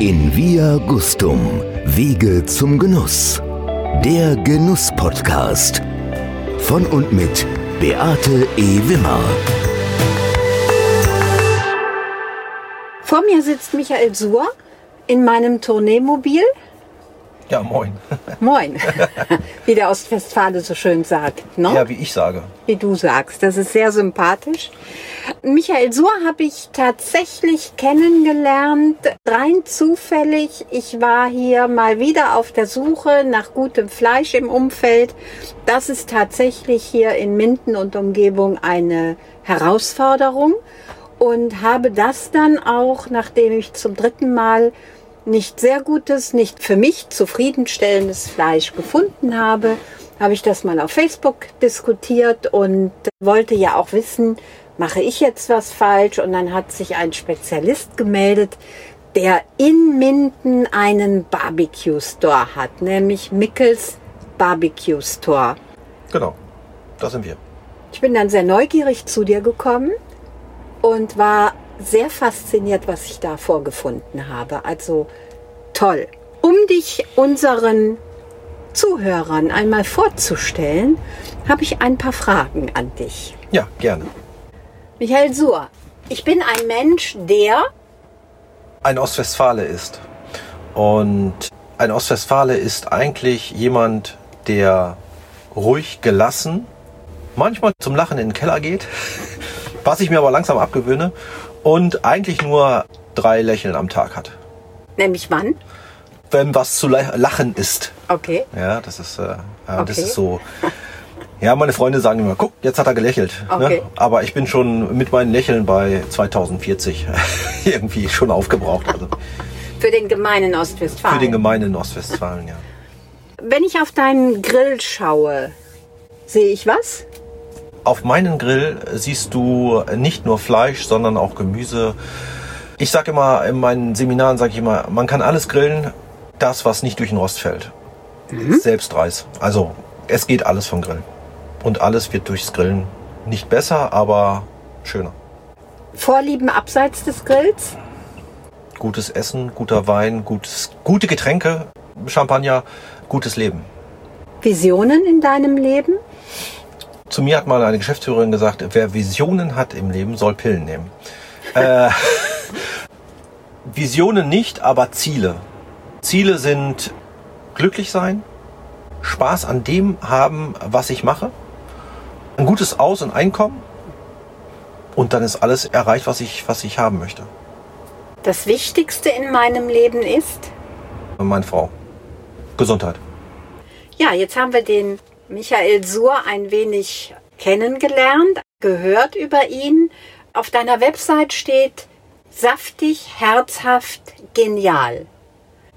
In Via Gustum, Wege zum Genuss. Der Genuss-Podcast. Von und mit Beate E. Wimmer. Vor mir sitzt Michael Suhr in meinem Tourneemobil. Ja, moin. Moin, wie der Ostwestfale so schön sagt. Ne? Ja, wie ich sage. Wie du sagst, das ist sehr sympathisch. Michael Suhr habe ich tatsächlich kennengelernt, rein zufällig. Ich war hier mal wieder auf der Suche nach gutem Fleisch im Umfeld. Das ist tatsächlich hier in Minden und Umgebung eine Herausforderung und habe das dann auch, nachdem ich zum dritten Mal nicht sehr gutes, nicht für mich zufriedenstellendes Fleisch gefunden habe, habe ich das mal auf Facebook diskutiert und wollte ja auch wissen, mache ich jetzt was falsch? Und dann hat sich ein Spezialist gemeldet, der in Minden einen Barbecue Store hat, nämlich Mickels Barbecue Store. Genau, da sind wir. Ich bin dann sehr neugierig zu dir gekommen und war sehr fasziniert, was ich da vorgefunden habe. Also toll. Um dich unseren Zuhörern einmal vorzustellen, habe ich ein paar Fragen an dich. Ja, gerne. Michael Suhr, ich bin ein Mensch, der ein Ostwestfale ist. Und ein Ostwestfale ist eigentlich jemand, der ruhig gelassen, manchmal zum Lachen in den Keller geht, was ich mir aber langsam abgewöhne, und eigentlich nur drei Lächeln am Tag hat. Nämlich wann? Wenn was zu lachen ist. Okay. Ja, das ist, äh, okay. das ist so. Ja, meine Freunde sagen immer, guck, jetzt hat er gelächelt. Ne? Okay. Ne? Aber ich bin schon mit meinen Lächeln bei 2040 irgendwie schon aufgebraucht. Also. Für den gemeinen Ostwestfalen. Für den gemeinen Ostwestfalen, ja. Wenn ich auf deinen Grill schaue, sehe ich was? Auf meinen Grill siehst du nicht nur Fleisch, sondern auch Gemüse. Ich sage immer, in meinen Seminaren sage ich immer, man kann alles grillen, das, was nicht durch den Rost fällt. Mhm. Selbstreis. Also es geht alles vom Grillen. Und alles wird durchs Grillen nicht besser, aber schöner. Vorlieben abseits des Grills? Gutes Essen, guter Wein, gutes, gute Getränke, Champagner, gutes Leben. Visionen in deinem Leben? Zu mir hat mal eine Geschäftsführerin gesagt, wer Visionen hat im Leben, soll Pillen nehmen. äh, Visionen nicht, aber Ziele. Ziele sind glücklich sein, Spaß an dem haben, was ich mache ein gutes Aus- und Einkommen und dann ist alles erreicht, was ich, was ich haben möchte. Das Wichtigste in meinem Leben ist? Meine Frau. Gesundheit. Ja, jetzt haben wir den Michael Suhr ein wenig kennengelernt, gehört über ihn. Auf deiner Website steht saftig, herzhaft, genial.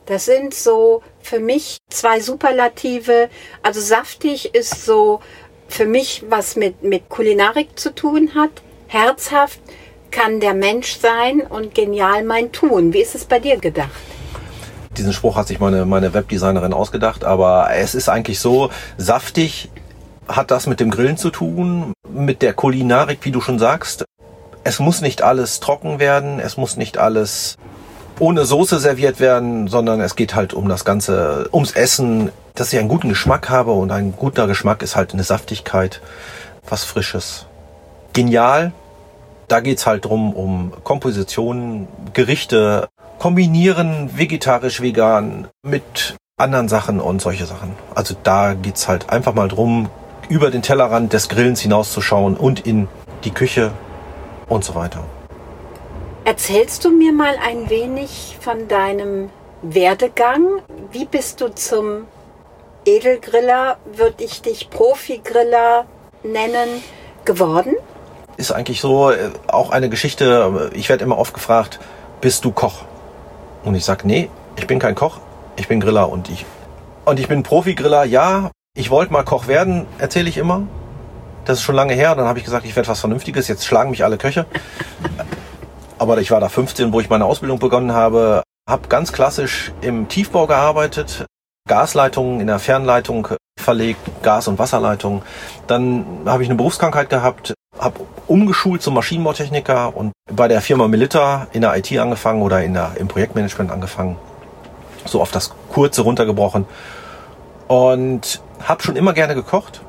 Das sind so für mich zwei Superlative. Also saftig ist so für mich was mit, mit Kulinarik zu tun hat. Herzhaft kann der Mensch sein und genial mein Tun. Wie ist es bei dir gedacht? Diesen Spruch hat sich meine, meine Webdesignerin ausgedacht, aber es ist eigentlich so, saftig hat das mit dem Grillen zu tun, mit der Kulinarik, wie du schon sagst. Es muss nicht alles trocken werden, es muss nicht alles ohne Soße serviert werden, sondern es geht halt um das Ganze, ums Essen, dass ich einen guten Geschmack habe und ein guter Geschmack ist halt eine Saftigkeit, was Frisches. Genial. Da geht's halt drum um Kompositionen, Gerichte, kombinieren vegetarisch, vegan mit anderen Sachen und solche Sachen. Also da geht's halt einfach mal drum, über den Tellerrand des Grillens hinauszuschauen und in die Küche und so weiter. Erzählst du mir mal ein wenig von deinem Werdegang? Wie bist du zum Edelgriller, würde ich dich Profigriller nennen, geworden? Ist eigentlich so äh, auch eine Geschichte, ich werde immer oft gefragt, bist du Koch? Und ich sage, nee, ich bin kein Koch, ich bin Griller und ich und ich bin Profigriller, ja. Ich wollte mal Koch werden, erzähle ich immer. Das ist schon lange her. Dann habe ich gesagt, ich werde was Vernünftiges. Jetzt schlagen mich alle Köche. Aber ich war da 15, wo ich meine Ausbildung begonnen habe, habe ganz klassisch im Tiefbau gearbeitet, Gasleitungen in der Fernleitung verlegt, Gas- und Wasserleitungen. Dann habe ich eine Berufskrankheit gehabt, habe umgeschult zum Maschinenbautechniker und bei der Firma Melita in der IT angefangen oder in der, im Projektmanagement angefangen. So auf das Kurze runtergebrochen. Und habe schon immer gerne gekocht.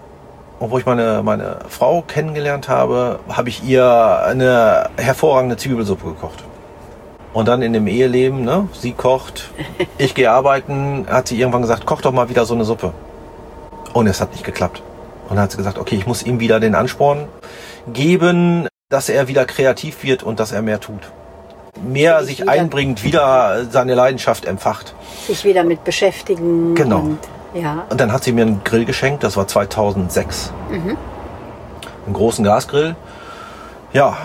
Und wo ich meine, meine Frau kennengelernt habe, habe ich ihr eine hervorragende Zwiebelsuppe gekocht. Und dann in dem Eheleben, ne, sie kocht, ich gehe arbeiten, hat sie irgendwann gesagt, koch doch mal wieder so eine Suppe. Und es hat nicht geklappt. Und dann hat sie gesagt, okay, ich muss ihm wieder den Ansporn geben, dass er wieder kreativ wird und dass er mehr tut. Mehr sich wieder. einbringt, wieder seine Leidenschaft empfacht. Sich wieder mit beschäftigen. Genau. Und, ja. Und dann hat sie mir einen Grill geschenkt, das war 2006. Einen großen Gasgrill. Ja,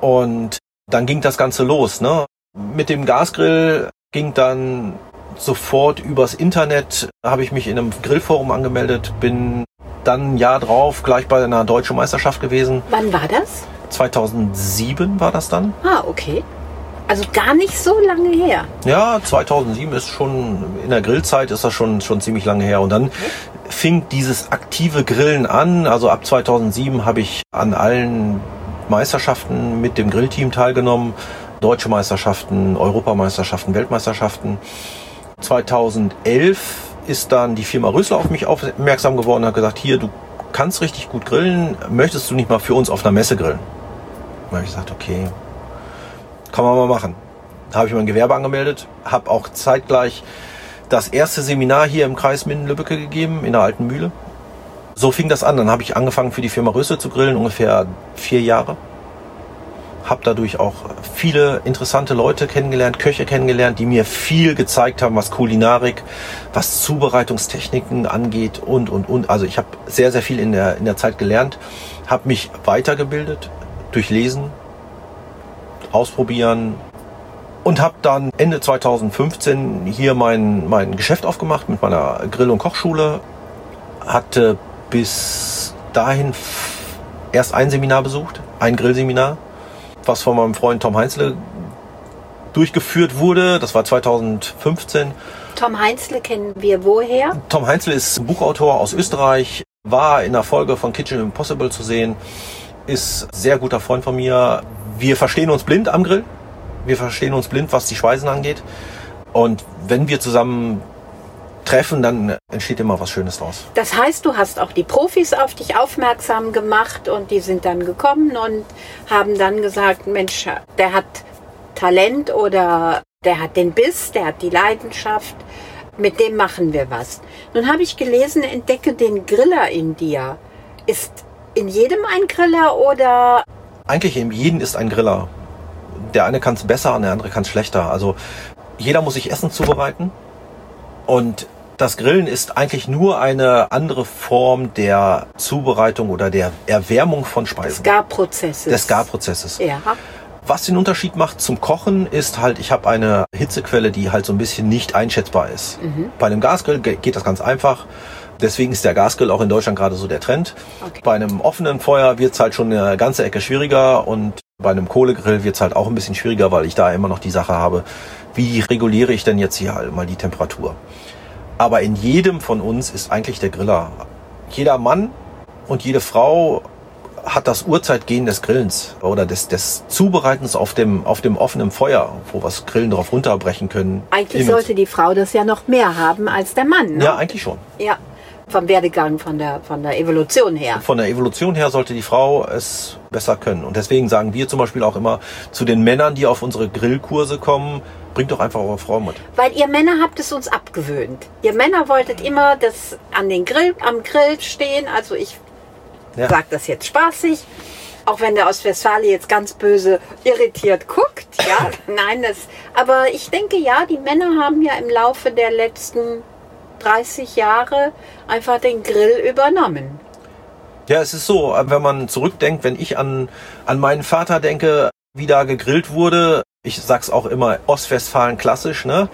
und dann ging das Ganze los. Ne? Mit dem Gasgrill ging dann sofort übers Internet, habe ich mich in einem Grillforum angemeldet, bin dann ein Jahr drauf gleich bei einer deutschen Meisterschaft gewesen. Wann war das? 2007 war das dann. Ah, okay. Also gar nicht so lange her. Ja, 2007 ist schon, in der Grillzeit ist das schon, schon ziemlich lange her. Und dann fing dieses aktive Grillen an. Also ab 2007 habe ich an allen Meisterschaften mit dem Grillteam teilgenommen. Deutsche Meisterschaften, Europameisterschaften, Weltmeisterschaften. 2011 ist dann die Firma Rösler auf mich aufmerksam geworden und hat gesagt, hier, du kannst richtig gut grillen, möchtest du nicht mal für uns auf einer Messe grillen? Da habe ich gesagt, okay, kann man mal machen. Da habe ich mein Gewerbe angemeldet, habe auch zeitgleich das erste Seminar hier im Kreis Minden-Lübbecke gegeben, in der alten Mühle. So fing das an. Dann habe ich angefangen für die Firma Rösle zu grillen, ungefähr vier Jahre. Habe dadurch auch viele interessante Leute kennengelernt, Köche kennengelernt, die mir viel gezeigt haben, was Kulinarik, was Zubereitungstechniken angeht und, und, und. Also ich habe sehr, sehr viel in der, in der Zeit gelernt, habe mich weitergebildet durch Lesen, Ausprobieren und habe dann Ende 2015 hier mein, mein Geschäft aufgemacht mit meiner Grill- und Kochschule. Hatte bis dahin erst ein Seminar besucht, ein Grillseminar, was von meinem Freund Tom Heinzle durchgeführt wurde. Das war 2015. Tom Heinzle kennen wir woher? Tom Heinzle ist Buchautor aus Österreich, war in der Folge von Kitchen Impossible zu sehen, ist sehr guter Freund von mir. Wir verstehen uns blind am Grill. Wir verstehen uns blind, was die Speisen angeht. Und wenn wir zusammen treffen, dann entsteht immer was Schönes draus. Das heißt, du hast auch die Profis auf dich aufmerksam gemacht und die sind dann gekommen und haben dann gesagt, Mensch, der hat Talent oder der hat den Biss, der hat die Leidenschaft, mit dem machen wir was. Nun habe ich gelesen, entdecke den Griller in dir. Ist in jedem ein Griller oder Eigentlich in jedem ist ein Griller. Der eine kann es besser und der andere kann es schlechter. Also jeder muss sich Essen zubereiten. Und das Grillen ist eigentlich nur eine andere Form der Zubereitung oder der Erwärmung von des Speisen. Garprozesses? Des Garprozesses. Ja. Was den Unterschied macht zum Kochen ist halt, ich habe eine Hitzequelle, die halt so ein bisschen nicht einschätzbar ist. Bei einem Gasgrill ge- geht das ganz einfach. Deswegen ist der Gasgrill auch in Deutschland gerade so der Trend. Okay. Bei einem offenen Feuer wird es halt schon eine ganze Ecke schwieriger und bei einem Kohlegrill wird es halt auch ein bisschen schwieriger, weil ich da immer noch die Sache habe, wie reguliere ich denn jetzt hier halt mal die Temperatur. Aber in jedem von uns ist eigentlich der Griller. Jeder Mann und jede Frau hat das Uhrzeitgehen des Grillens oder des, des Zubereitens auf dem, auf dem offenen Feuer, wo wir das Grillen drauf runterbrechen können. Eigentlich uns. sollte die Frau das ja noch mehr haben als der Mann. Ne? Ja, eigentlich schon. ja. Vom Werdegang, von der, von der Evolution her. Von der Evolution her sollte die Frau es besser können. Und deswegen sagen wir zum Beispiel auch immer zu den Männern, die auf unsere Grillkurse kommen, bringt doch einfach eure Frau mit. Weil ihr Männer habt es uns abgewöhnt. Ihr Männer wolltet immer das an den Grill, am Grill stehen. Also ich Ja. sag das jetzt spaßig. Auch wenn der Ostwestfale jetzt ganz böse irritiert guckt, ja, nein, das, aber ich denke ja, die Männer haben ja im Laufe der letzten 30 Jahre einfach den Grill übernommen. Ja, es ist so, wenn man zurückdenkt, wenn ich an, an meinen Vater denke, wie da gegrillt wurde, ich sag's auch immer, Ostwestfalen klassisch, ne?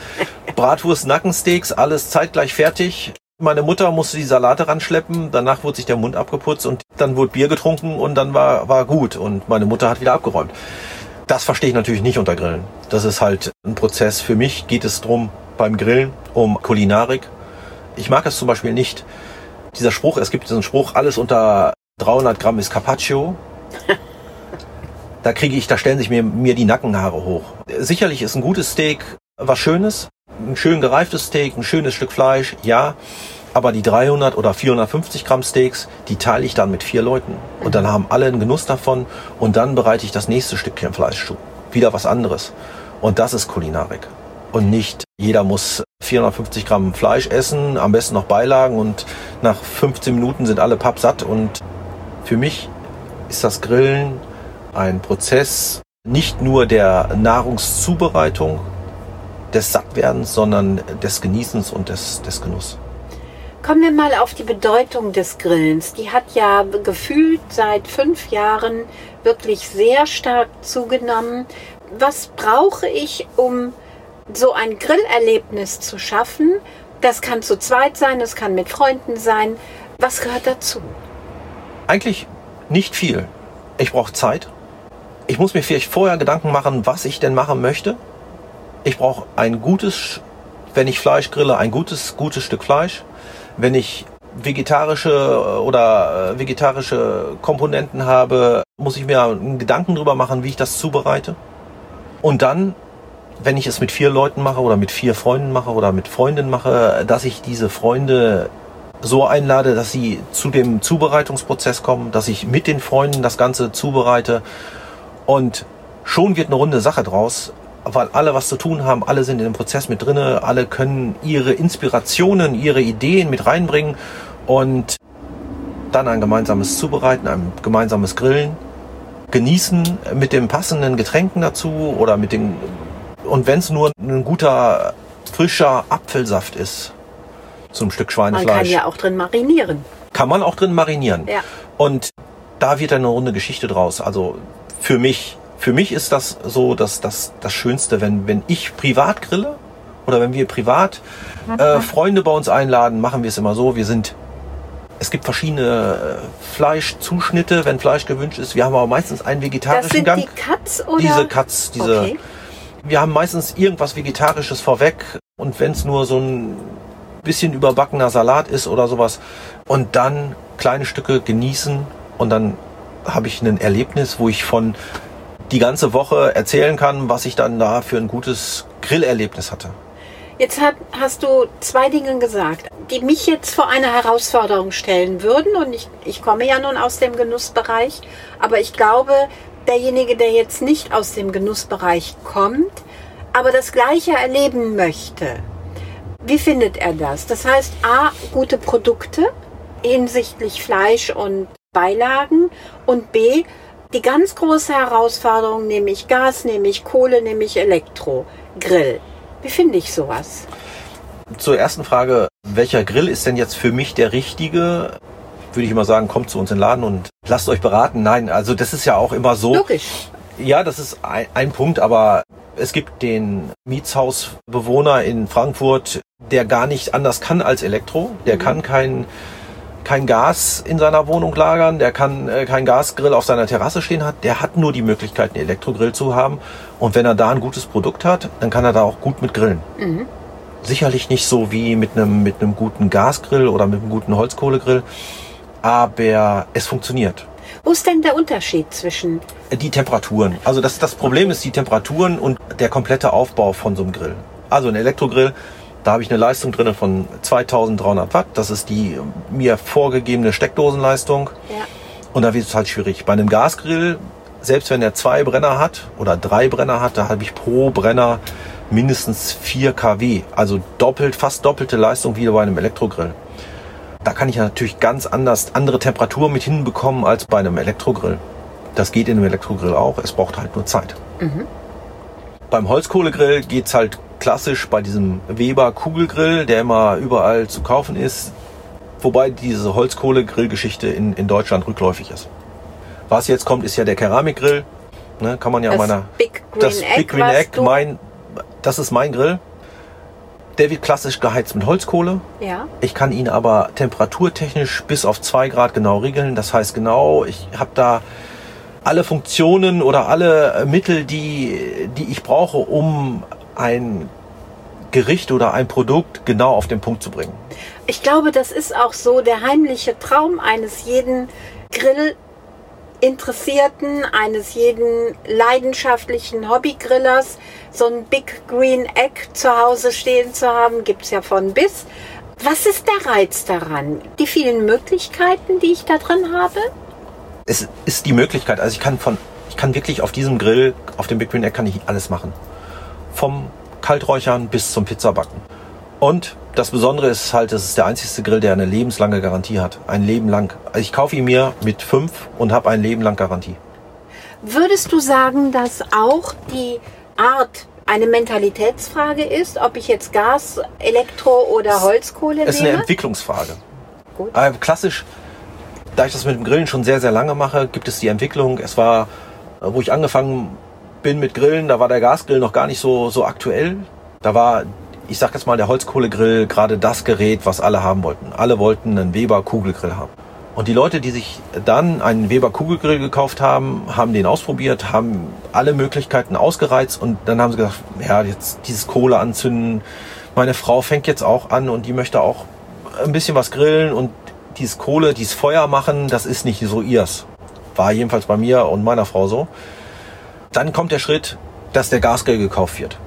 Bratwurst, Nackensteaks, alles zeitgleich fertig. Meine Mutter musste die Salate ranschleppen, danach wurde sich der Mund abgeputzt und dann wurde Bier getrunken und dann war, war gut und meine Mutter hat wieder abgeräumt. Das verstehe ich natürlich nicht unter Grillen. Das ist halt ein Prozess. Für mich geht es drum beim Grillen um Kulinarik. Ich mag es zum Beispiel nicht, dieser Spruch, es gibt diesen Spruch, alles unter 300 Gramm ist Carpaccio. Da kriege ich, da stellen sich mir, mir die Nackenhaare hoch. Sicherlich ist ein gutes Steak was Schönes, ein schön gereiftes Steak, ein schönes Stück Fleisch, ja. Aber die 300 oder 450 Gramm Steaks, die teile ich dann mit vier Leuten. Und dann haben alle einen Genuss davon. Und dann bereite ich das nächste Stückchen Fleisch zu. Wieder was anderes. Und das ist Kulinarik. Und nicht jeder muss 450 Gramm Fleisch essen, am besten noch Beilagen und nach 15 Minuten sind alle pappsatt. Und für mich ist das Grillen ein Prozess nicht nur der Nahrungszubereitung, des Sattwerdens, sondern des Genießens und des, des Genuss. Kommen wir mal auf die Bedeutung des Grillens. Die hat ja gefühlt seit fünf Jahren wirklich sehr stark zugenommen. Was brauche ich, um so ein Grillerlebnis zu schaffen? Das kann zu zweit sein, das kann mit Freunden sein. Was gehört dazu? Eigentlich nicht viel. Ich brauche Zeit. Ich muss mir vielleicht vorher Gedanken machen, was ich denn machen möchte. Ich brauche ein gutes, wenn ich Fleisch grille, ein gutes, gutes Stück Fleisch. Wenn ich vegetarische äh, oder äh, vegetarische Komponenten habe, muss ich mir einen Gedanken drüber machen, wie ich das zubereite. Und dann, wenn ich es mit vier Leuten mache oder mit vier Freunden mache oder mit Freundinnen mache, dass ich diese Freunde so einlade, dass sie zu dem Zubereitungsprozess kommen, dass ich mit den Freunden das Ganze zubereite und schon wird eine runde Sache draus weil alle was zu tun haben, alle sind in dem Prozess mit drinne, alle können ihre Inspirationen, ihre Ideen mit reinbringen und dann ein gemeinsames Zubereiten, ein gemeinsames Grillen, genießen mit den passenden Getränken dazu oder mit den und wenn es nur ein guter frischer Apfelsaft ist zum Stück Schweinefleisch. Man kann ja auch drin marinieren. Kann man auch drin marinieren. Ja. Und da wird eine runde Geschichte draus. Also für mich für mich ist das so das, das, das Schönste, wenn, wenn ich privat grille oder wenn wir privat äh, Freunde bei uns einladen, machen wir es immer so. Wir sind, es gibt verschiedene äh, Fleischzuschnitte, wenn Fleisch gewünscht ist. Wir haben aber meistens einen vegetarischen das sind Gang. Die Cuts oder? Diese Cuts, diese. Okay. Wir haben meistens irgendwas Vegetarisches vorweg und wenn es nur so ein bisschen überbackener Salat ist oder sowas und dann kleine Stücke genießen und dann habe ich ein Erlebnis, wo ich von die ganze Woche erzählen kann, was ich dann da für ein gutes Grillerlebnis hatte. Jetzt hat, hast du zwei Dinge gesagt, die mich jetzt vor eine Herausforderung stellen würden. Und ich, ich komme ja nun aus dem Genussbereich, aber ich glaube, derjenige, der jetzt nicht aus dem Genussbereich kommt, aber das Gleiche erleben möchte, wie findet er das? Das heißt, a, gute Produkte hinsichtlich Fleisch und Beilagen und b, die ganz große Herausforderung, nämlich Gas, nämlich Kohle, nämlich Elektro, Grill. Wie finde ich sowas? Zur ersten Frage, welcher Grill ist denn jetzt für mich der richtige? Würde ich immer sagen, kommt zu uns in den Laden und lasst euch beraten. Nein, also das ist ja auch immer so. Logisch. Ja, das ist ein, ein Punkt, aber es gibt den Mietshausbewohner in Frankfurt, der gar nicht anders kann als Elektro. Der mhm. kann kein kein Gas in seiner Wohnung lagern, der kann äh, kein Gasgrill auf seiner Terrasse stehen hat, der hat nur die Möglichkeit, einen Elektrogrill zu haben. Und wenn er da ein gutes Produkt hat, dann kann er da auch gut mit grillen. Mhm. Sicherlich nicht so wie mit einem, mit einem guten Gasgrill oder mit einem guten Holzkohlegrill, aber es funktioniert. Wo ist denn der Unterschied zwischen? Die Temperaturen. Also das, das Problem ist die Temperaturen und der komplette Aufbau von so einem Grill. Also ein Elektrogrill da habe ich eine Leistung drin von 2300 Watt. Das ist die mir vorgegebene Steckdosenleistung. Ja. Und da wird es halt schwierig. Bei einem Gasgrill, selbst wenn er zwei Brenner hat oder drei Brenner hat, da habe ich pro Brenner mindestens 4 kW. Also doppelt, fast doppelte Leistung wie bei einem Elektrogrill. Da kann ich natürlich ganz anders andere Temperaturen mit hinbekommen als bei einem Elektrogrill. Das geht in einem Elektrogrill auch, es braucht halt nur Zeit. Mhm. Beim Holzkohlegrill geht es halt klassisch bei diesem Weber Kugelgrill, der immer überall zu kaufen ist. Wobei diese Holzkohle-Grillgeschichte in, in Deutschland rückläufig ist. Was jetzt kommt, ist ja der Keramikgrill. Ne, kann man ja das meiner. Big Green das Egg, Big Green Egg, mein, das ist mein Grill. Der wird klassisch geheizt mit Holzkohle. Ja. Ich kann ihn aber temperaturtechnisch bis auf zwei Grad genau regeln. Das heißt genau, ich habe da alle Funktionen oder alle Mittel, die, die ich brauche, um ein Gericht oder ein Produkt genau auf den Punkt zu bringen. Ich glaube, das ist auch so der heimliche Traum eines jeden Interessierten, eines jeden leidenschaftlichen Hobbygrillers, so ein Big Green Egg zu Hause stehen zu haben, gibt's ja von bis. Was ist der Reiz daran? Die vielen Möglichkeiten, die ich da drin habe? Es ist die Möglichkeit, also ich kann von, ich kann wirklich auf diesem Grill, auf dem Big Green Egg kann ich alles machen. Vom Kalträuchern bis zum Pizzabacken. Und das Besondere ist halt, es ist der einzige Grill, der eine lebenslange Garantie hat. Ein Leben lang. Also ich kaufe ihn mir mit fünf und habe ein Leben lang Garantie. Würdest du sagen, dass auch die Art eine Mentalitätsfrage ist, ob ich jetzt Gas, Elektro oder Holzkohle Es ist nehme? eine Entwicklungsfrage. Gut. Äh, klassisch, da ich das mit dem Grillen schon sehr, sehr lange mache, gibt es die Entwicklung. Es war, äh, wo ich angefangen bin mit Grillen, da war der Gasgrill noch gar nicht so, so aktuell. Da war, ich sag jetzt mal, der Holzkohlegrill gerade das Gerät, was alle haben wollten. Alle wollten einen Weber Kugelgrill haben. Und die Leute, die sich dann einen Weber Kugelgrill gekauft haben, haben den ausprobiert, haben alle Möglichkeiten ausgereizt und dann haben sie gesagt, ja, jetzt dieses Kohle anzünden. Meine Frau fängt jetzt auch an und die möchte auch ein bisschen was grillen und dieses Kohle, dieses Feuer machen, das ist nicht so ihrs. War jedenfalls bei mir und meiner Frau so. Dann kommt der Schritt, dass der Gasgrill gekauft wird.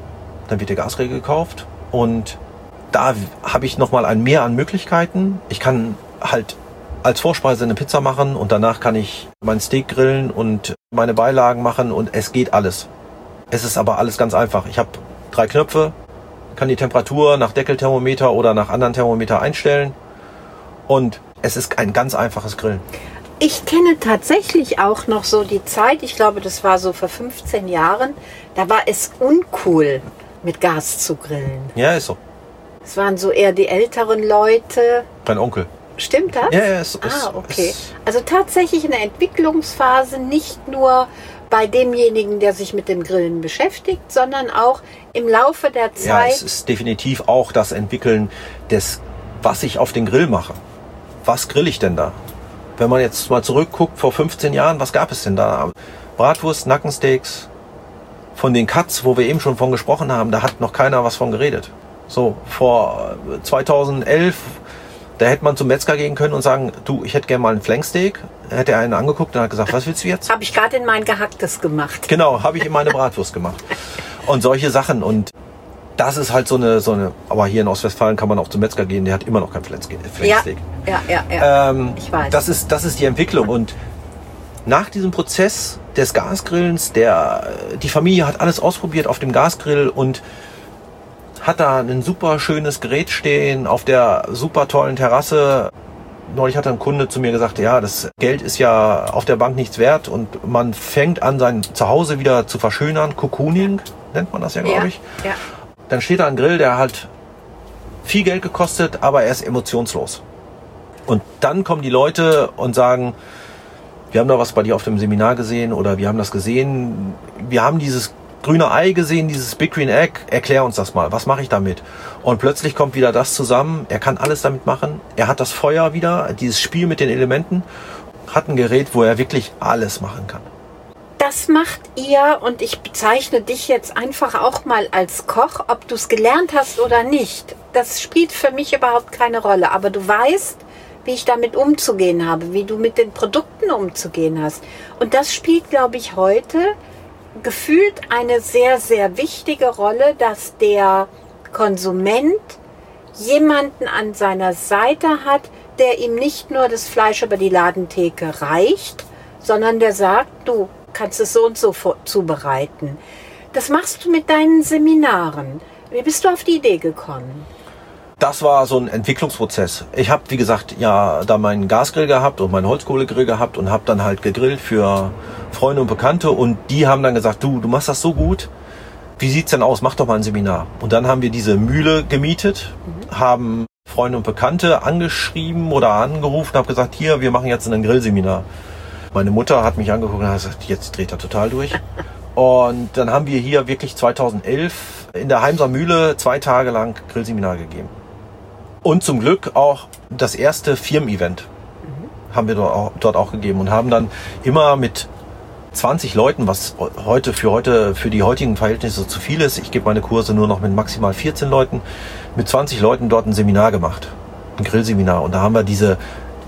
Dann wird der Gasgrill gekauft und da habe ich nochmal ein Mehr an Möglichkeiten. Ich kann halt als Vorspeise eine Pizza machen und danach kann ich mein Steak grillen und meine Beilagen machen und es geht alles. Es ist aber alles ganz einfach. Ich habe drei Knöpfe, kann die Temperatur nach Deckelthermometer oder nach anderen Thermometer einstellen und es ist ein ganz einfaches Grillen. Ich kenne tatsächlich auch noch so die Zeit, ich glaube, das war so vor 15 Jahren, da war es uncool, mit Gas zu grillen. Ja, ist so. Es waren so eher die älteren Leute. Mein Onkel. Stimmt das? Ja, ja, es ist. Ah, okay. es- Also tatsächlich eine Entwicklungsphase, nicht nur bei demjenigen, der sich mit dem Grillen beschäftigt, sondern auch im Laufe der Ja, Zeit. es ist definitiv auch das Entwickeln des, was ich auf den Grill mache. Was grill ich denn da? Wenn man jetzt mal zurückguckt, vor 15 Jahren, was gab es denn da? Bratwurst, Nackensteaks. Von den Cuts, wo wir eben schon von gesprochen haben, da hat noch keiner was von geredet. So, vor äh, 2011, da hätte man zum Metzger gehen können und sagen, du, ich hätte gerne mal ein Flanksteak. Da hätte er einen angeguckt und hat gesagt, was willst du jetzt? Habe ich gerade in mein Gehacktes gemacht. Genau, habe ich in meine Bratwurst gemacht. Und solche Sachen. Und das ist halt so eine, so eine, aber hier in Ostwestfalen kann man auch zum Metzger gehen, der hat immer noch kein Flanksteak. Ja, Flanksteak. ja, ja, ja. Ähm, Ich weiß. Das ist, das ist die Entwicklung. Und nach diesem Prozess des Gasgrillens, der, die Familie hat alles ausprobiert auf dem Gasgrill und hat da ein super schönes Gerät stehen auf der super tollen Terrasse. Neulich hat ein Kunde zu mir gesagt, ja, das Geld ist ja auf der Bank nichts wert und man fängt an, sein Zuhause wieder zu verschönern. Cocooning nennt man das ja, glaube ja, ich. ja. Dann steht da ein Grill, der hat viel Geld gekostet, aber er ist emotionslos. Und dann kommen die Leute und sagen, wir haben da was bei dir auf dem Seminar gesehen oder wir haben das gesehen, wir haben dieses grüne Ei gesehen, dieses Big Green Egg, erklär uns das mal, was mache ich damit? Und plötzlich kommt wieder das zusammen, er kann alles damit machen, er hat das Feuer wieder, dieses Spiel mit den Elementen, hat ein Gerät, wo er wirklich alles machen kann. Das macht ihr und ich bezeichne dich jetzt einfach auch mal als Koch, ob du es gelernt hast oder nicht. Das spielt für mich überhaupt keine Rolle. Aber du weißt, wie ich damit umzugehen habe, wie du mit den Produkten umzugehen hast. Und das spielt, glaube ich, heute gefühlt eine sehr, sehr wichtige Rolle, dass der Konsument jemanden an seiner Seite hat, der ihm nicht nur das Fleisch über die Ladentheke reicht, sondern der sagt, du kannst es so und so zubereiten. Das machst du mit deinen Seminaren. Wie bist du auf die Idee gekommen? das war so ein Entwicklungsprozess. Ich habe, wie gesagt, ja da meinen Gasgrill gehabt und meinen Holzkohlegrill gehabt und habe dann halt gegrillt für Freunde und Bekannte und die haben dann gesagt, du, du machst das so gut. Wie sieht's denn aus? Mach doch mal ein Seminar. Und dann haben wir diese Mühle gemietet, haben Freunde und Bekannte angeschrieben oder angerufen, habe gesagt, hier, wir machen jetzt ein Grillseminar. Meine Mutter hat mich angeguckt und hat gesagt, jetzt dreht er total durch. Und dann haben wir hier wirklich 2011 in der Heimser Mühle zwei Tage lang Grillseminar gegeben. Und zum Glück auch das erste Firmen-Event haben wir dort auch, gegeben und haben dann immer mit 20 Leuten, was heute für heute für die heutigen Verhältnisse zu viel ist. Ich gebe meine Kurse nur noch mit maximal 14 Leuten, mit 20 Leuten dort ein Seminar gemacht, ein Grillseminar. Und da haben wir diese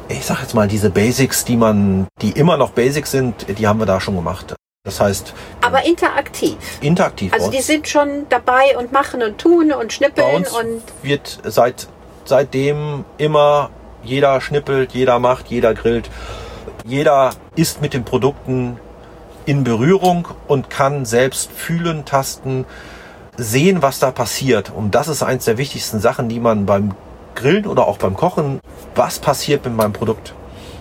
ich sag jetzt mal, diese Basics, die man, die immer noch Basics sind, die haben wir da schon gemacht. Das heißt. Aber interaktiv. Interaktiv. Also die sind schon dabei und machen und tun und schnippeln bei uns und. Wird seit, seitdem immer jeder schnippelt, jeder macht, jeder grillt. Jeder ist mit den Produkten in Berührung und kann selbst fühlen, tasten, sehen, was da passiert. Und das ist eins der wichtigsten Sachen, die man beim Grillen oder auch beim Kochen, was passiert mit meinem Produkt.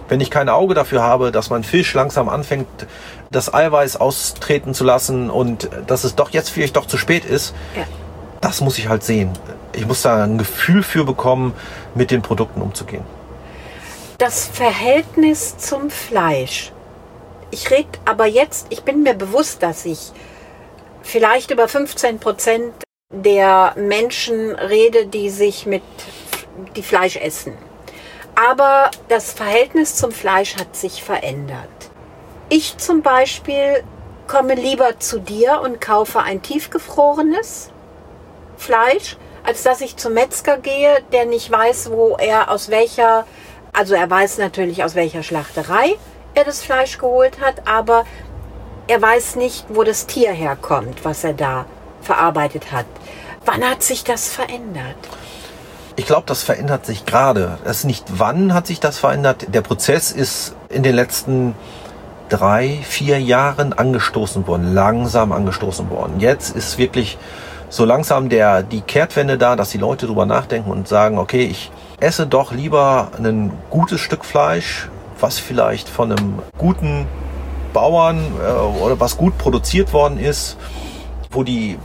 Wenn ich kein Auge dafür habe, dass mein Fisch langsam anfängt, das Eiweiß austreten zu lassen und dass es doch jetzt vielleicht doch zu spät ist, ja. das muss ich halt sehen. Ich muss da ein Gefühl für bekommen, mit den Produkten umzugehen. Das Verhältnis zum Fleisch. Ich rede aber jetzt, ich bin mir bewusst, dass ich vielleicht über 15 Prozent der Menschen rede, die sich mit die Fleisch essen. Aber das Verhältnis zum Fleisch hat sich verändert. Ich zum Beispiel komme lieber zu dir und kaufe ein tiefgefrorenes Fleisch, als dass ich zum Metzger gehe, der nicht weiß, wo er aus welcher, also er weiß natürlich aus welcher Schlachterei er das Fleisch geholt hat, aber er weiß nicht, wo das Tier herkommt, was er da verarbeitet hat. Wann hat sich das verändert? Ich glaube, das verändert sich gerade. Es ist nicht wann hat sich das verändert. Der Prozess ist in den letzten drei, vier Jahren angestoßen worden, langsam angestoßen worden. Jetzt ist wirklich so langsam der, die Kehrtwende da, dass die Leute drüber nachdenken und sagen, okay, ich esse doch lieber ein gutes Stück Fleisch, was vielleicht von einem guten Bauern äh, oder was gut produziert worden ist, wo die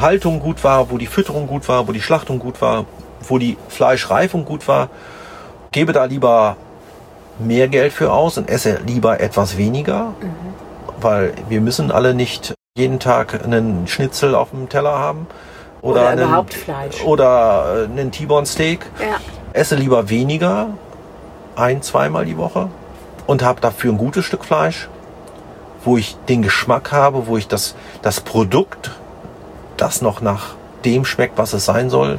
Haltung gut war, wo die Fütterung gut war, wo die Schlachtung gut war, wo die Fleischreifung gut war, gebe da lieber mehr Geld für aus und esse lieber etwas weniger, mhm. weil wir müssen alle nicht jeden Tag einen Schnitzel auf dem Teller haben oder, oder einen, überhaupt Fleisch oder äh, einen T-Bone Steak. Ja. Esse lieber weniger, ein, zweimal die Woche und habe dafür ein gutes Stück Fleisch, wo ich den Geschmack habe, wo ich das, das Produkt, das noch nach dem schmeckt, was es sein soll,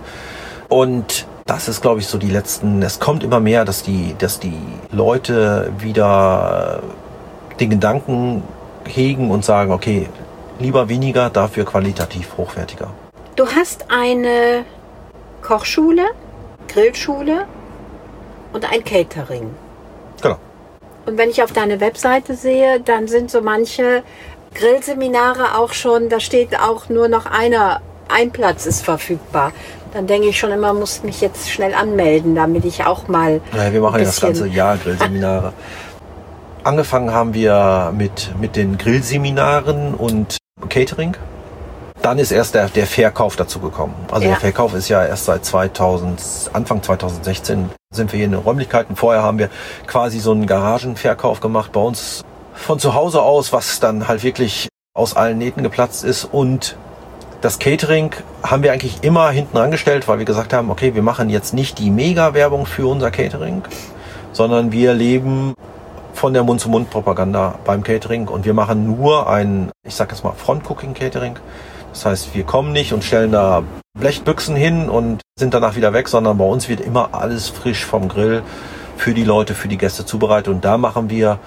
und das ist, glaube ich, so die letzten, es kommt immer mehr, dass die, dass die Leute wieder den Gedanken hegen und sagen, okay, lieber weniger, dafür qualitativ hochwertiger. Du hast eine Kochschule, Grillschule und ein Catering. Genau. Und wenn ich auf deine Webseite sehe, dann sind so manche Grillseminare auch schon, da steht auch nur noch einer, ein Platz ist verfügbar dann denke ich schon immer, muss mich jetzt schnell anmelden, damit ich auch mal. Ja, wir machen ja das ganze Jahr Grillseminare. Angefangen haben wir mit, mit den Grillseminaren und Catering. Dann ist erst der, der Verkauf dazu gekommen. Also ja. der Verkauf ist ja erst seit 2000, Anfang 2016 sind wir hier in den Räumlichkeiten. Vorher haben wir quasi so einen Garagenverkauf gemacht bei uns von zu Hause aus, was dann halt wirklich aus allen Nähten geplatzt ist und das Catering haben wir eigentlich immer hinten angestellt, weil wir gesagt haben, okay, wir machen jetzt nicht die Mega-Werbung für unser Catering, sondern wir leben von der Mund-zu-Mund-Propaganda beim Catering und wir machen nur ein, ich sag jetzt mal, Front-Cooking-Catering. Das heißt, wir kommen nicht und stellen da Blechbüchsen hin und sind danach wieder weg, sondern bei uns wird immer alles frisch vom Grill für die Leute, für die Gäste zubereitet. Und da machen wir,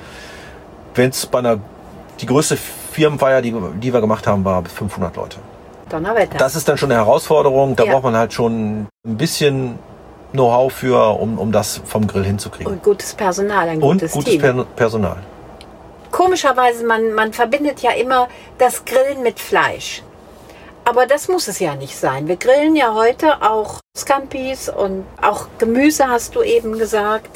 wenn es bei einer, die größte Firmenfeier, die, die wir gemacht haben, war 500 Leute. Donnerwetter. Das ist dann schon eine Herausforderung. Da ja. braucht man halt schon ein bisschen Know-how für, um, um das vom Grill hinzukriegen. Und gutes Personal, ein gutes, Und gutes Team. Personal. Komischerweise, man, man verbindet ja immer das Grillen mit Fleisch. Aber das muss es ja nicht sein. Wir grillen ja heute auch Scampis und auch Gemüse, hast du eben gesagt.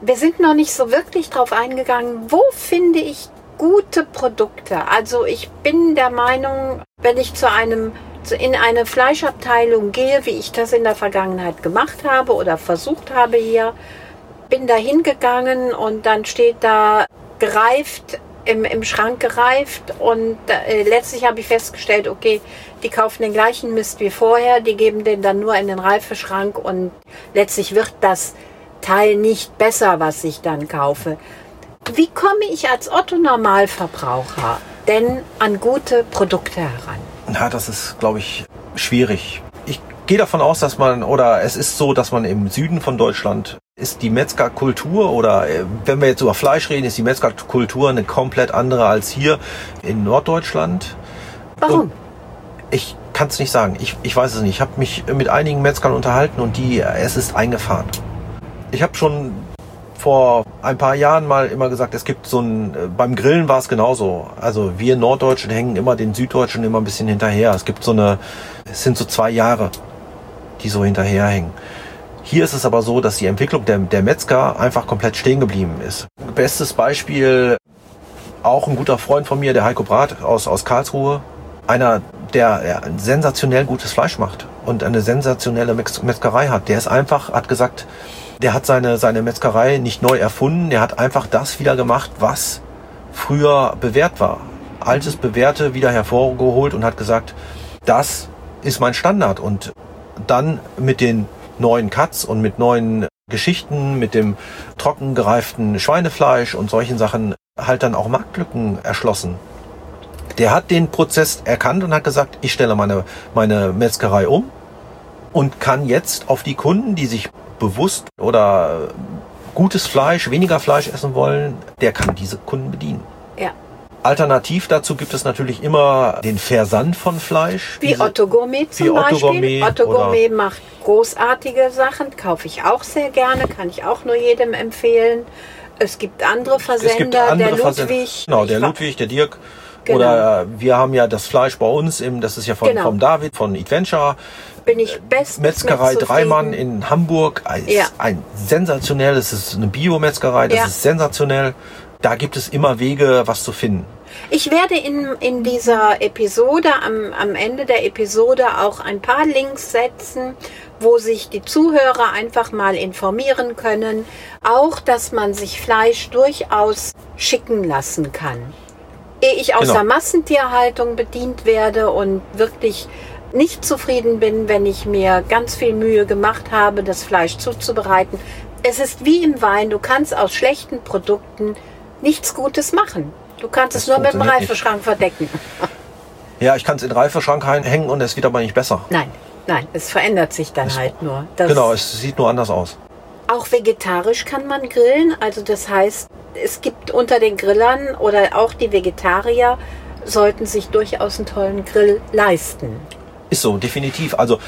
Wir sind noch nicht so wirklich drauf eingegangen, wo finde ich gute Produkte. Also ich bin der Meinung, wenn ich zu einem in eine Fleischabteilung gehe, wie ich das in der Vergangenheit gemacht habe oder versucht habe hier, bin da hingegangen und dann steht da gereift, im, im Schrank gereift und äh, letztlich habe ich festgestellt, okay, die kaufen den gleichen Mist wie vorher, die geben den dann nur in den Reifeschrank und letztlich wird das Teil nicht besser, was ich dann kaufe. Wie komme ich als Otto Normalverbraucher denn an gute Produkte heran? Na, das ist, glaube ich, schwierig. Ich gehe davon aus, dass man, oder es ist so, dass man im Süden von Deutschland ist die Metzgerkultur oder äh, wenn wir jetzt über Fleisch reden, ist die Metzgerkultur eine komplett andere als hier in Norddeutschland. Warum? Und ich kann es nicht sagen. Ich, ich weiß es nicht. Ich habe mich mit einigen Metzgern unterhalten und die, es ist eingefahren. Ich habe schon vor ein paar Jahren mal immer gesagt, es gibt so ein, äh, beim Grillen war es genauso. Also wir Norddeutschen hängen immer den Süddeutschen immer ein bisschen hinterher. Es gibt so eine, es sind so zwei Jahre, die so hinterherhängen. Hier ist es aber so, dass die Entwicklung der, der Metzger einfach komplett stehen geblieben ist. Bestes Beispiel, auch ein guter Freund von mir, der Heiko Brat aus, aus Karlsruhe. Einer, der, ein sensationell gutes Fleisch macht und eine sensationelle Metzgerei hat. Der ist einfach, hat gesagt, der hat seine, seine Metzgerei nicht neu erfunden, der hat einfach das wieder gemacht, was früher bewährt war. Altes, bewährte wieder hervorgeholt und hat gesagt, das ist mein Standard. Und dann mit den neuen Cuts und mit neuen Geschichten, mit dem trocken gereiften Schweinefleisch und solchen Sachen halt dann auch Marktlücken erschlossen. Der hat den Prozess erkannt und hat gesagt, ich stelle meine, meine Metzgerei um und kann jetzt auf die Kunden, die sich bewusst oder gutes Fleisch, weniger Fleisch essen wollen, der kann diese Kunden bedienen. Ja. Alternativ dazu gibt es natürlich immer den Versand von Fleisch. Wie Otto Gourmet zum wie Otto Beispiel. Gourmet Otto Gourmet macht großartige Sachen, kaufe ich auch sehr gerne, kann ich auch nur jedem empfehlen. Es gibt andere Versender, es gibt andere der Ludwig. Genau, der Ludwig, der Dirk. Genau. Oder äh, wir haben ja das Fleisch bei uns, im, das ist ja von, Genau. vom David, von Adventure. Bin ich bestens Metzgerei mit Dreimann in Hamburg. Ein, Ja. ein sensationell, das ist eine Biometzgerei, das Ja. ist sensationell. Da gibt es immer Wege, was zu finden. Ich werde in, in dieser Episode, am, am Ende der Episode auch ein paar Links setzen, wo sich die Zuhörer einfach mal informieren können. Auch, dass man sich Fleisch durchaus schicken lassen kann. Ehe ich aus Genau. der Massentierhaltung bedient werde und wirklich nicht zufrieden bin, wenn ich mir ganz viel Mühe gemacht habe, das Fleisch zuzubereiten. Es ist wie im Wein, du kannst aus schlechten Produkten nichts Gutes machen. Du kannst Das es nur mit dem funktioniert nicht. Reifeschrank verdecken. Ja, ich kann es in den Reifeschrank hängen und es wird aber nicht besser. Nein, nein, es verändert sich dann Es- halt nur. Das Genau, es sieht nur anders aus. Auch vegetarisch kann man grillen. Also das heißt, es gibt unter den Grillern oder auch die Vegetarier sollten sich durchaus einen tollen Grill leisten. Ist so, definitiv. Also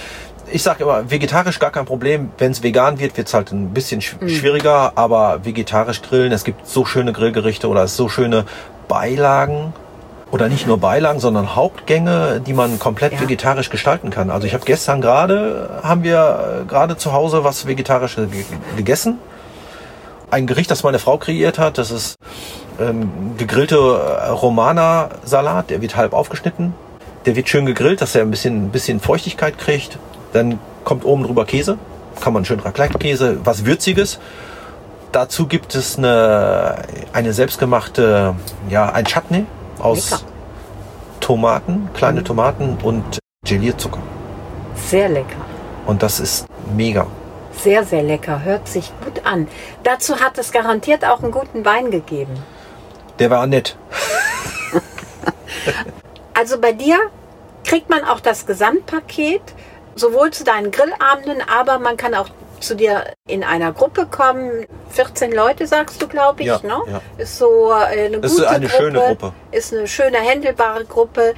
ich sage immer, vegetarisch gar kein Problem. Wenn es vegan wird, wird es halt ein bisschen sch Mhm. schwieriger, aber vegetarisch grillen, es gibt so schöne Grillgerichte oder so schöne Beilagen. Oder nicht nur Beilagen, sondern Hauptgänge, die man komplett Ja. vegetarisch gestalten kann. Also ich habe gestern gerade, haben wir äh, gerade zu Hause was Vegetarisches ge gegessen. Ein Gericht, das meine Frau kreiert hat, das ist ähm, gegrillte äh, Romana-Salat, der wird halb aufgeschnitten. Der wird schön gegrillt, dass er ein bisschen, ein bisschen Feuchtigkeit kriegt. Dann kommt oben drüber Käse, kann man schön Raclette-Käse, was Würziges. Dazu gibt es eine, eine selbstgemachte, ja, ein Chutney aus Lecker. Tomaten, kleine Tomaten und Gelierzucker. Sehr lecker. Und das ist mega. Sehr, sehr lecker. Hört sich gut an. Dazu hat es garantiert auch einen guten Wein gegeben. Der war nett. Also bei dir kriegt man auch das Gesamtpaket, sowohl zu deinen Grillabenden, aber man kann auch zu dir in einer Gruppe kommen. 14 Leute sagst du, glaube ich, Ja, ne? ja. Ist so äh, eine Das gute ist eine Gruppe, schöne Gruppe. Ist eine schöne, händelbare Gruppe.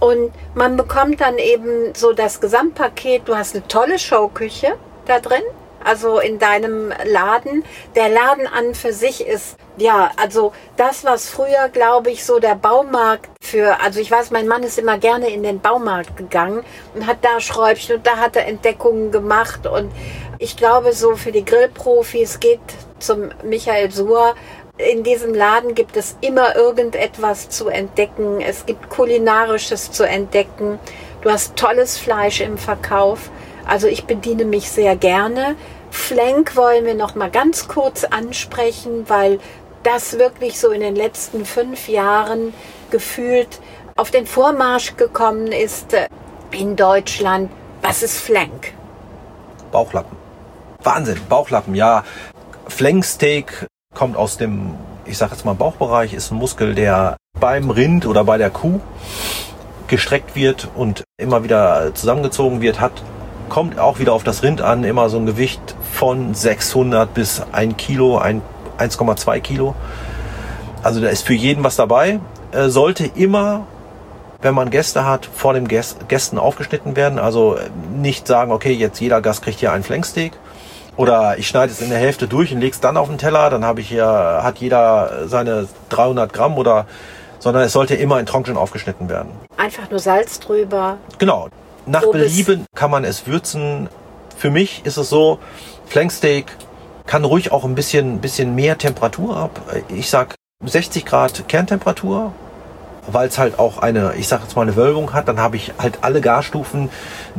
Und man bekommt dann eben so das Gesamtpaket. Du hast eine tolle Showküche da drin. Also in deinem Laden. Der Laden an für sich ist, ja, also das, was früher, glaube ich, so der Baumarkt für, also ich weiß, mein Mann ist immer gerne in den Baumarkt gegangen und hat da Schräubchen und da hat er Entdeckungen gemacht. Und ich glaube, so für die Grillprofis geht zum Michael Suhr. In diesem Laden gibt es immer irgendetwas zu entdecken. Es gibt kulinarisches zu entdecken. Du hast tolles Fleisch im Verkauf. Also ich bediene mich sehr gerne. Flank wollen wir noch mal ganz kurz ansprechen, weil das wirklich so in den letzten fünf Jahren gefühlt auf den Vormarsch gekommen ist äh, in Deutschland. Was ist Flank? Bauchlappen. Wahnsinn, Bauchlappen, ja. Flanksteak kommt aus dem, ich sag jetzt mal Bauchbereich, ist ein Muskel, der beim Rind oder bei der Kuh gestreckt wird und immer wieder zusammengezogen wird, hat kommt auch wieder auf das Rind an, immer so ein Gewicht von 600 bis 1 Kilo, 1,2 Kilo. Also da ist für jeden was dabei. Äh, sollte immer, wenn man Gäste hat, vor den Gästen aufgeschnitten werden. Also äh, nicht sagen, okay, jetzt jeder Gast kriegt hier einen Flanksteak. Oder ich schneide es in der Hälfte durch und lege es dann auf den Teller. Dann habe ich hier, hat jeder seine 300 Gramm oder, sondern es sollte immer in Trocknen aufgeschnitten werden. Einfach nur Salz drüber. Genau. Nach so Belieben kann man es würzen. Für mich ist es so, Flanksteak kann ruhig auch ein bisschen, bisschen mehr Temperatur ab. Ich sag 60 Grad Kerntemperatur, weil es halt auch eine, ich sag jetzt mal eine Wölbung hat, dann habe ich halt alle Garstufen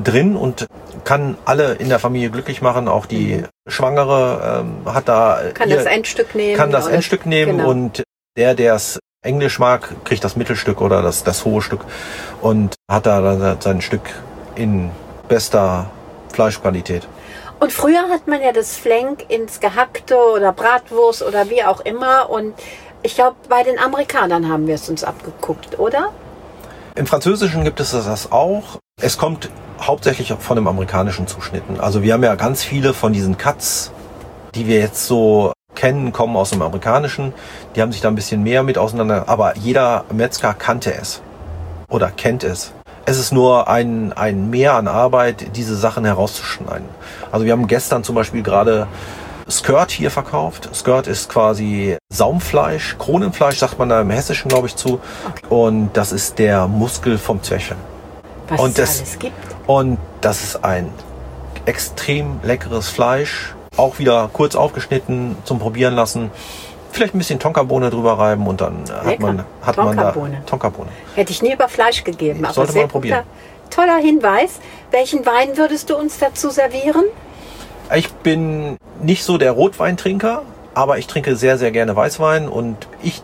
drin und kann alle in der Familie glücklich machen. Auch die mhm. Schwangere ähm, hat da kann das Endstück nehmen. Kann das Endstück nehmen genau. und der, der es Englisch mag, kriegt das Mittelstück oder das, das hohe Stück und hat da dann sein Stück in bester Fleischqualität. Und früher hat man ja das Flank ins Gehackte oder Bratwurst oder wie auch immer. Und ich glaube, bei den Amerikanern haben wir es uns abgeguckt, oder? Im Französischen gibt es das auch. Es kommt hauptsächlich von dem amerikanischen Zuschnitten. Also wir haben ja ganz viele von diesen Cuts, die wir jetzt so kennen, kommen aus dem amerikanischen. Die haben sich da ein bisschen mehr mit auseinander. Aber jeder Metzger kannte es oder kennt es. Es ist nur ein, ein Mehr an Arbeit, diese Sachen herauszuschneiden. Also wir haben gestern zum Beispiel gerade Skirt hier verkauft. Skirt ist quasi Saumfleisch, Kronenfleisch sagt man da im Hessischen, glaube ich, zu. Und das ist der Muskel vom Zwerchfell. Was und es alles gibt. Und das ist ein extrem leckeres Fleisch. Auch wieder kurz aufgeschnitten zum Probieren lassen vielleicht ein bisschen Tonkabohne drüber reiben und dann Lecker. hat man hat man da Tonkabohne. Hätte ich nie über Fleisch gegeben, aber sollte man probieren. Guter, toller Hinweis. Welchen Wein würdest du uns dazu servieren? Ich bin nicht so der Rotweintrinker, aber ich trinke sehr sehr gerne Weißwein und ich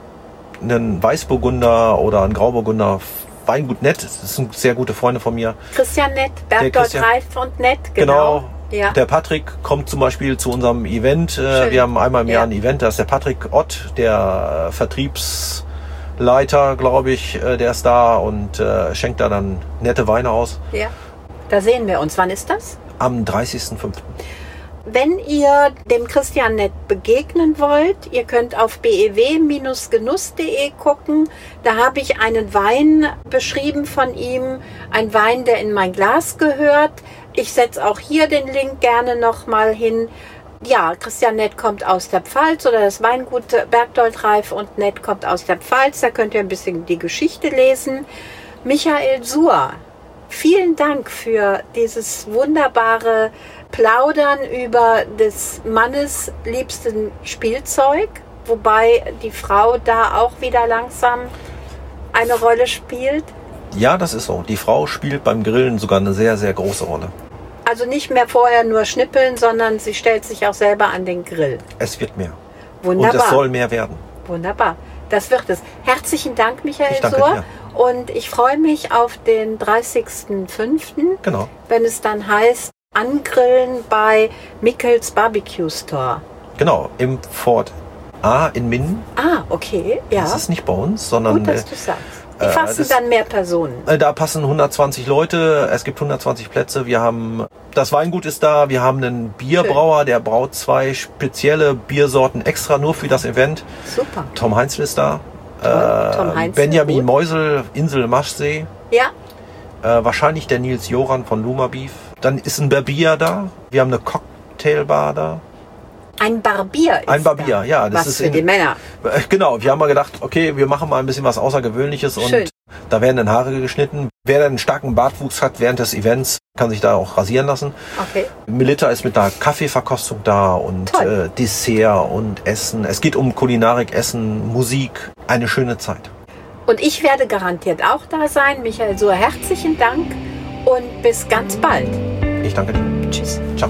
einen Weißburgunder oder einen Grauburgunder Weingut Nett, das sind sehr gute Freunde von mir. Christian Nett, Bergdorf Reif und Nett, genau. genau ja. Der Patrick kommt zum Beispiel zu unserem Event. Äh, Schön. Wir haben einmal im Jahr ja. ein Event. Da ist der Patrick Ott, der Vertriebsleiter, glaube ich. Äh, der ist da und äh, schenkt da dann nette Weine aus. Ja. Da sehen wir uns. Wann ist das? Am 30.05. Wenn ihr dem Christian Nett begegnen wollt, ihr könnt auf bew-genuss.de gucken. Da habe ich einen Wein beschrieben von ihm. Ein Wein, der in mein Glas gehört. Ich setze auch hier den Link gerne nochmal hin. Ja, Christian Nett kommt aus der Pfalz oder das Weingut Bergdold Reif und Nett kommt aus der Pfalz. Da könnt ihr ein bisschen die Geschichte lesen. Michael Suhr, vielen Dank für dieses wunderbare Plaudern über des Mannes liebsten Spielzeug, wobei die Frau da auch wieder langsam eine Rolle spielt. Ja, das ist so. Die Frau spielt beim Grillen sogar eine sehr, sehr große Rolle. Also nicht mehr vorher nur schnippeln, sondern sie stellt sich auch selber an den Grill. Es wird mehr. Wunderbar. Und es soll mehr werden. Wunderbar. Das wird es. Herzlichen Dank, Michael Sohr. Und ich freue mich auf den 30.05. Genau. Wenn es dann heißt, angrillen bei Mickels Barbecue Store. Genau, im Fort A in Minden. Ah, okay, ja. Das ist nicht bei uns, sondern. Gut, dass äh, du sagst. Die fassen das, dann mehr Personen. Äh, da passen 120 Leute, es gibt 120 Plätze. Wir haben, das Weingut ist da, wir haben einen Bierbrauer, Schön. der braut zwei spezielle Biersorten extra nur für das Event. Super. Tom Heinzel ist da. Äh, Tom Heinzel, Benjamin gut. Meusel, Insel Maschsee. Ja. Äh, wahrscheinlich der Nils Joran von Luma Beef. Dann ist ein Barbier da. Wir haben eine Cocktailbar da. Ein Barbier ist Ein Barbier, da. ja. Das was ist für in, die Männer. Genau, wir haben mal gedacht, okay, wir machen mal ein bisschen was Außergewöhnliches Schön. und da werden dann Haare geschnitten. Wer einen starken Bartwuchs hat während des Events, kann sich da auch rasieren lassen. Okay. Melita ist mit einer Kaffeeverkostung da und äh, Dessert und Essen. Es geht um Kulinarik, Essen, Musik. Eine schöne Zeit. Und ich werde garantiert auch da sein. Michael so herzlichen Dank und bis ganz bald. Ich danke dir. Tschüss. Ciao.